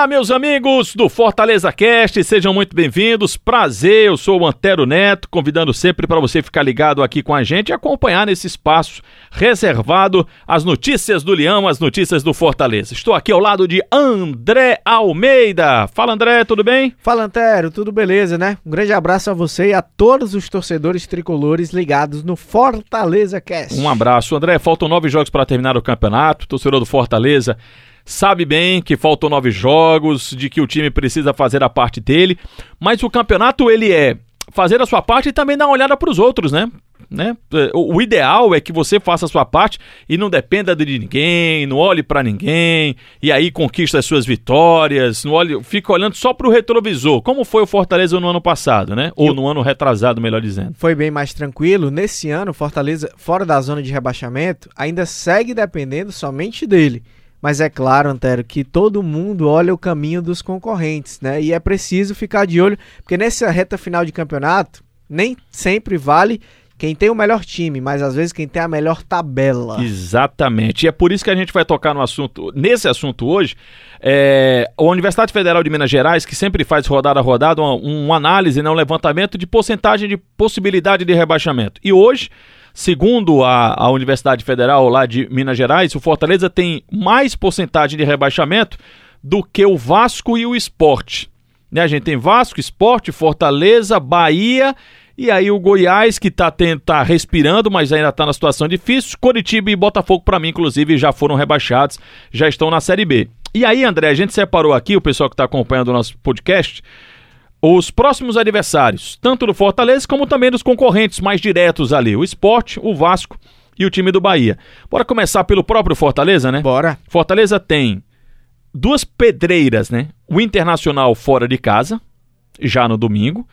Olá, meus amigos do Fortaleza Cast, sejam muito bem-vindos. Prazer, eu sou o Antero Neto, convidando sempre para você ficar ligado aqui com a gente e acompanhar nesse espaço reservado as notícias do Leão, as notícias do Fortaleza. Estou aqui ao lado de André Almeida. Fala, André, tudo bem? Fala, Antero, tudo beleza, né? Um grande abraço a você e a todos os torcedores tricolores ligados no Fortaleza Cast. Um abraço, André. Faltam nove jogos para terminar o campeonato. Torcedor do Fortaleza sabe bem que faltam nove jogos, de que o time precisa fazer a parte dele, mas o campeonato ele é fazer a sua parte e também dar uma olhada para os outros, né? Né? O ideal é que você faça a sua parte e não dependa de ninguém, não olhe para ninguém e aí conquista as suas vitórias, não olhe, fica olhando só para o retrovisor, como foi o Fortaleza no ano passado, né? Ou no ano retrasado, melhor dizendo. Foi bem mais tranquilo. Nesse ano, Fortaleza, fora da zona de rebaixamento, ainda segue dependendo somente dele. Mas é claro, Antero, que todo mundo olha o caminho dos concorrentes, né? E é preciso ficar de olho, porque nessa reta final de campeonato, nem sempre vale quem tem o melhor time, mas às vezes quem tem a melhor tabela. Exatamente. E é por isso que a gente vai tocar no assunto, nesse assunto hoje. É, a Universidade Federal de Minas Gerais, que sempre faz rodada a rodada, uma, uma análise, né, um levantamento de porcentagem de possibilidade de rebaixamento. E hoje Segundo a, a Universidade Federal lá de Minas Gerais, o Fortaleza tem mais porcentagem de rebaixamento do que o Vasco e o Esporte. Né? A gente tem Vasco, Esporte, Fortaleza, Bahia e aí o Goiás, que está tá respirando, mas ainda está na situação difícil. Coritiba e Botafogo, para mim, inclusive, já foram rebaixados, já estão na Série B. E aí, André, a gente separou aqui, o pessoal que está acompanhando o nosso podcast, os próximos adversários, tanto do Fortaleza como também dos concorrentes mais diretos ali, o Esporte, o Vasco e o time do Bahia. Bora começar pelo próprio Fortaleza, né? Bora. Fortaleza tem duas pedreiras, né? O Internacional fora de casa, já no domingo.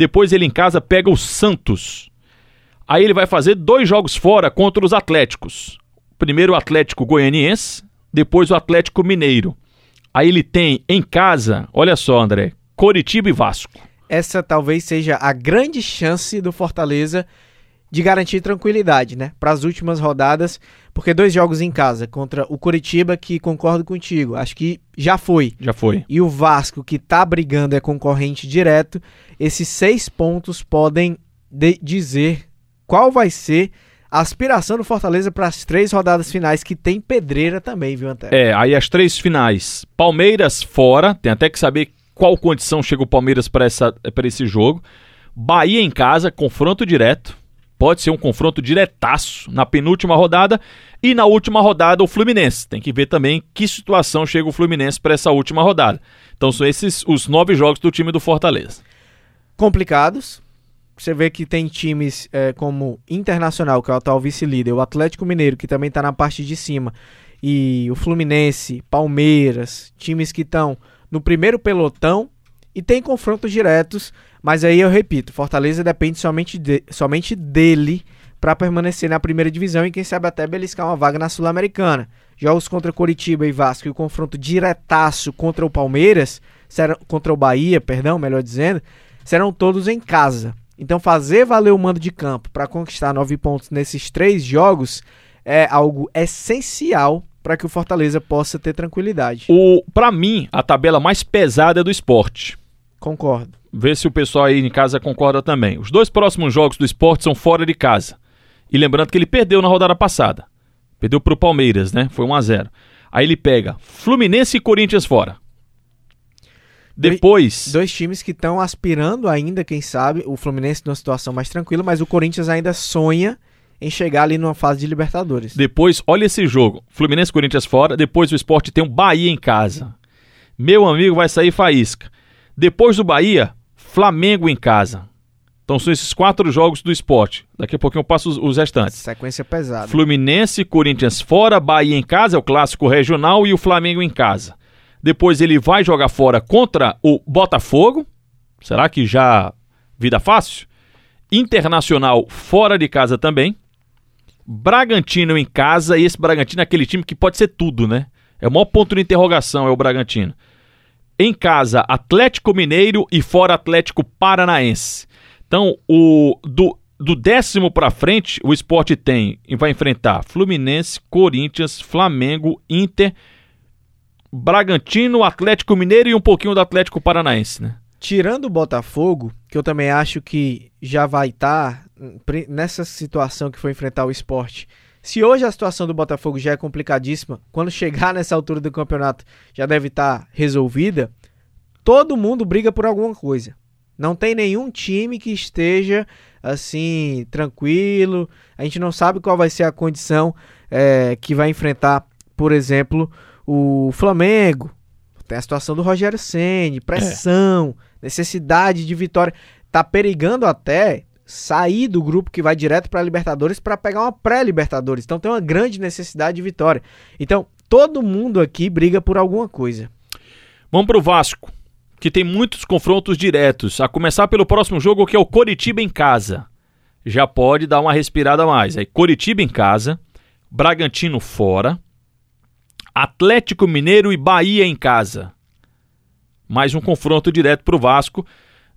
Depois ele em casa pega o Santos. Aí ele vai fazer dois jogos fora contra os Atléticos. Primeiro o Atlético Goianiense, depois o Atlético Mineiro. Aí ele tem em casa, olha só, André, Coritiba e Vasco. Essa talvez seja a grande chance do Fortaleza de garantir tranquilidade, né? Para as últimas rodadas, porque dois jogos em casa contra o Coritiba, que concordo contigo, acho que já foi. Já foi. E o Vasco, que tá brigando, é concorrente direto. Esses seis pontos podem dizer qual vai ser a aspiração do Fortaleza para as três rodadas finais, que tem pedreira também, viu, Antero? É, aí as três finais. Palmeiras fora, tem até que saber qual condição chega o Palmeiras para esse jogo. Bahia em casa, confronto direto. Pode ser um confronto diretaço na penúltima rodada e na última rodada o Fluminense. Tem que ver também que situação chega o Fluminense para essa última rodada. Então são esses os nove jogos do time do Fortaleza. Complicados. Você vê que tem times é, como Internacional, que é o atual vice-líder, o Atlético Mineiro, que também está na parte de cima, e o Fluminense, Palmeiras, times que estão no primeiro pelotão e tem confrontos diretos, mas aí eu repito, Fortaleza depende somente, de, somente dele para permanecer na primeira divisão e quem sabe até beliscar uma vaga na Sul-Americana. Jogos contra Coritiba e Vasco e o confronto diretaço contra o Palmeiras, serão, contra o Bahia, perdão, melhor dizendo, serão todos em casa. Então fazer valer o mando de campo para conquistar nove pontos nesses três jogos é algo essencial para que o Fortaleza possa ter tranquilidade. O, para mim, a tabela mais pesada é do esporte. Concordo. Vê se o pessoal aí em casa concorda também. Os dois próximos jogos do esporte são fora de casa. E lembrando que ele perdeu na rodada passada. Perdeu para o Palmeiras, né? Foi 1 a 0 Aí ele pega Fluminense e Corinthians fora. Depois. Dois, dois times que estão aspirando ainda, quem sabe. O Fluminense numa situação mais tranquila, mas o Corinthians ainda sonha em chegar ali numa fase de Libertadores. Depois, olha esse jogo. Fluminense Corinthians fora, depois o esporte tem o Bahia em casa. Meu amigo vai sair faísca. Depois do Bahia, Flamengo em casa. Então são esses quatro jogos do esporte. Daqui a pouquinho eu passo os, os restantes. Sequência pesada. Fluminense, Corinthians fora, Bahia em casa, é o clássico regional, e o Flamengo em casa. Depois ele vai jogar fora contra o Botafogo. Será que já vida fácil? Internacional fora de casa também. Bragantino em casa, e esse Bragantino é aquele time que pode ser tudo, né? É o maior ponto de interrogação, é o Bragantino. Em casa Atlético Mineiro e fora Atlético Paranaense. Então, o do, do décimo para frente, o esporte tem e vai enfrentar Fluminense, Corinthians, Flamengo, Inter, Bragantino, Atlético Mineiro e um pouquinho do Atlético Paranaense, né? Tirando o Botafogo, que eu também acho que já vai estar tá nessa situação que foi enfrentar o esporte. Se hoje a situação do Botafogo já é complicadíssima, quando chegar nessa altura do campeonato já deve estar tá resolvida, todo mundo briga por alguma coisa. Não tem nenhum time que esteja assim tranquilo. A gente não sabe qual vai ser a condição é, que vai enfrentar, por exemplo, o Flamengo. Tem a situação do Rogério Ceni, pressão, é. necessidade de vitória. Tá perigando até sair do grupo que vai direto para a Libertadores para pegar uma pré-Libertadores. Então tem uma grande necessidade de vitória. Então todo mundo aqui briga por alguma coisa. Vamos para o Vasco, que tem muitos confrontos diretos. A começar pelo próximo jogo que é o Coritiba em casa. Já pode dar uma respirada a mais. Aí Coritiba em casa, Bragantino fora. Atlético Mineiro e Bahia em casa. Mais um confronto direto para o Vasco.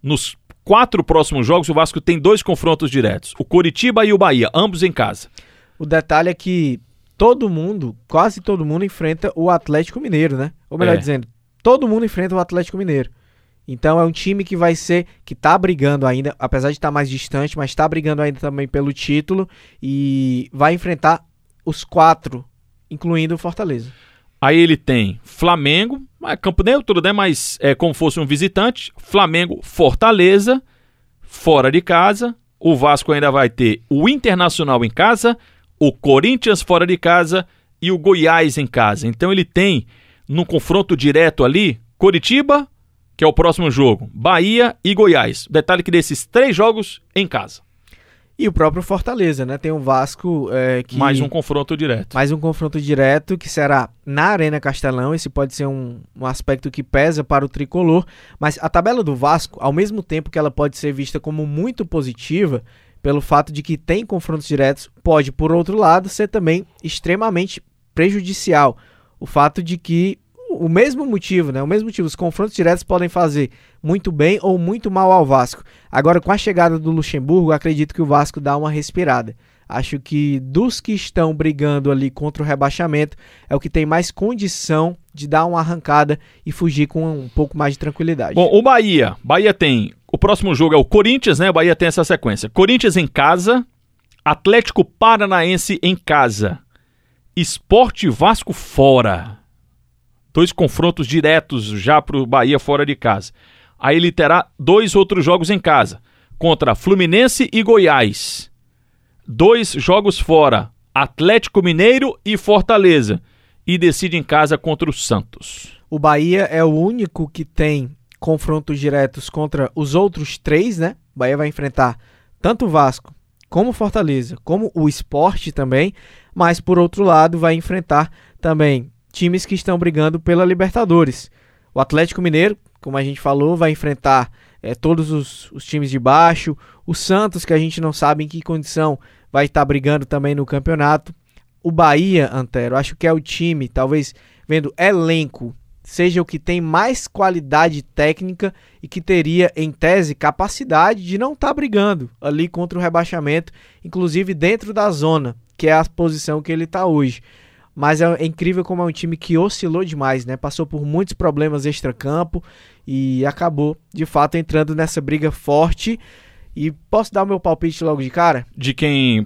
Nos quatro próximos jogos, o Vasco tem dois confrontos diretos: o Coritiba e o Bahia, ambos em casa. O detalhe é que todo mundo, quase todo mundo, enfrenta o Atlético Mineiro, né? Ou melhor é. dizendo, todo mundo enfrenta o Atlético Mineiro. Então é um time que vai ser, que tá brigando ainda, apesar de estar tá mais distante, mas tá brigando ainda também pelo título e vai enfrentar os quatro, incluindo o Fortaleza. Aí ele tem Flamengo, é campo neutro, né? Mas é como fosse um visitante. Flamengo, Fortaleza, fora de casa. O Vasco ainda vai ter o Internacional em casa, o Corinthians fora de casa e o Goiás em casa. Então ele tem, no confronto direto ali, Coritiba, que é o próximo jogo, Bahia e Goiás. Detalhe que desses três jogos em casa. E o próprio Fortaleza, né? Tem o Vasco é, que... Mais um confronto direto. Mais um confronto direto que será na Arena Castelão. Esse pode ser um, um aspecto que pesa para o tricolor. Mas a tabela do Vasco, ao mesmo tempo que ela pode ser vista como muito positiva, pelo fato de que tem confrontos diretos, pode, por outro lado, ser também extremamente prejudicial. O fato de que o mesmo motivo, né? O mesmo motivo. Os confrontos diretos podem fazer muito bem ou muito mal ao Vasco. Agora, com a chegada do Luxemburgo, acredito que o Vasco dá uma respirada. Acho que dos que estão brigando ali contra o rebaixamento, é o que tem mais condição de dar uma arrancada e fugir com um pouco mais de tranquilidade. Bom, o Bahia. Bahia tem. O próximo jogo é o Corinthians, né? O Bahia tem essa sequência: Corinthians em casa, Atlético Paranaense em casa, Esporte Vasco fora dois confrontos diretos já para o Bahia fora de casa. Aí ele terá dois outros jogos em casa, contra Fluminense e Goiás. Dois jogos fora, Atlético Mineiro e Fortaleza. E decide em casa contra o Santos. O Bahia é o único que tem confrontos diretos contra os outros três, né? O Bahia vai enfrentar tanto o Vasco como Fortaleza, como o Esporte também, mas por outro lado vai enfrentar também times que estão brigando pela Libertadores. O Atlético Mineiro, como a gente falou, vai enfrentar é, todos os, os, times de baixo. O Santos, que a gente não sabe em que condição vai estar brigando também no campeonato. O Bahia, Antero, acho que é o time, talvez vendo elenco, seja o que tem mais qualidade técnica e que teria, em tese, capacidade de não estar tá brigando ali contra o rebaixamento, inclusive dentro da zona, que é a posição que ele está hoje. Mas é, incrível como é um time que oscilou demais, né? Passou por muitos problemas extra-campo e acabou, de fato, entrando nessa briga forte. E posso dar o meu palpite logo de cara? De quem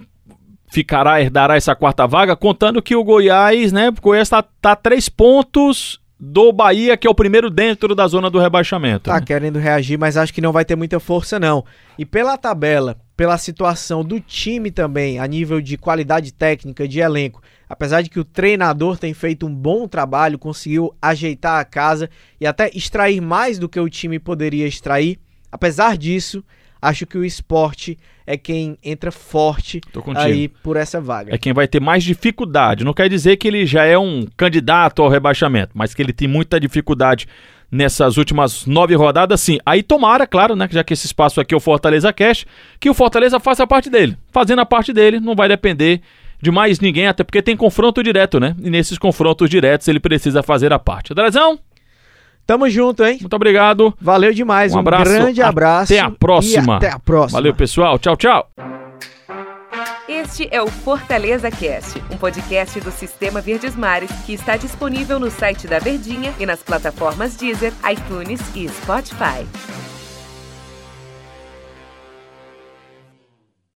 ficará, herdará essa quarta vaga, contando que o Goiás, né? O Goiás está tá três pontos do Bahia, que é o primeiro dentro da zona do rebaixamento. Tá né? querendo reagir, mas acho que não vai ter muita força, não. E pela tabela, pela situação do time também, a nível de qualidade técnica, de elenco, apesar de que o treinador tem feito um bom trabalho, conseguiu ajeitar a casa e até extrair mais do que o time poderia extrair, apesar disso, acho que o esporte é quem entra forte aí por essa vaga. É quem vai ter mais dificuldade. Não quer dizer que ele já é um candidato ao rebaixamento, mas que ele tem muita dificuldade nessas últimas nove rodadas, sim. Aí tomara, claro, né, já que esse espaço aqui é o Fortaleza Cash, que o Fortaleza faça a parte dele. Fazendo a parte dele, não vai depender de mais ninguém, até porque tem confronto direto, né? E nesses confrontos diretos ele precisa fazer a parte. Drezão? Tamo junto, hein? Muito obrigado. Valeu demais. Um Um, abraço. grande abraço. Até a próxima. E até a próxima. Valeu, pessoal. Tchau, tchau. Este é o Fortaleza Cast, um podcast do Sistema Verdes Mares que está disponível no site da Verdinha e nas plataformas Deezer, iTunes e Spotify.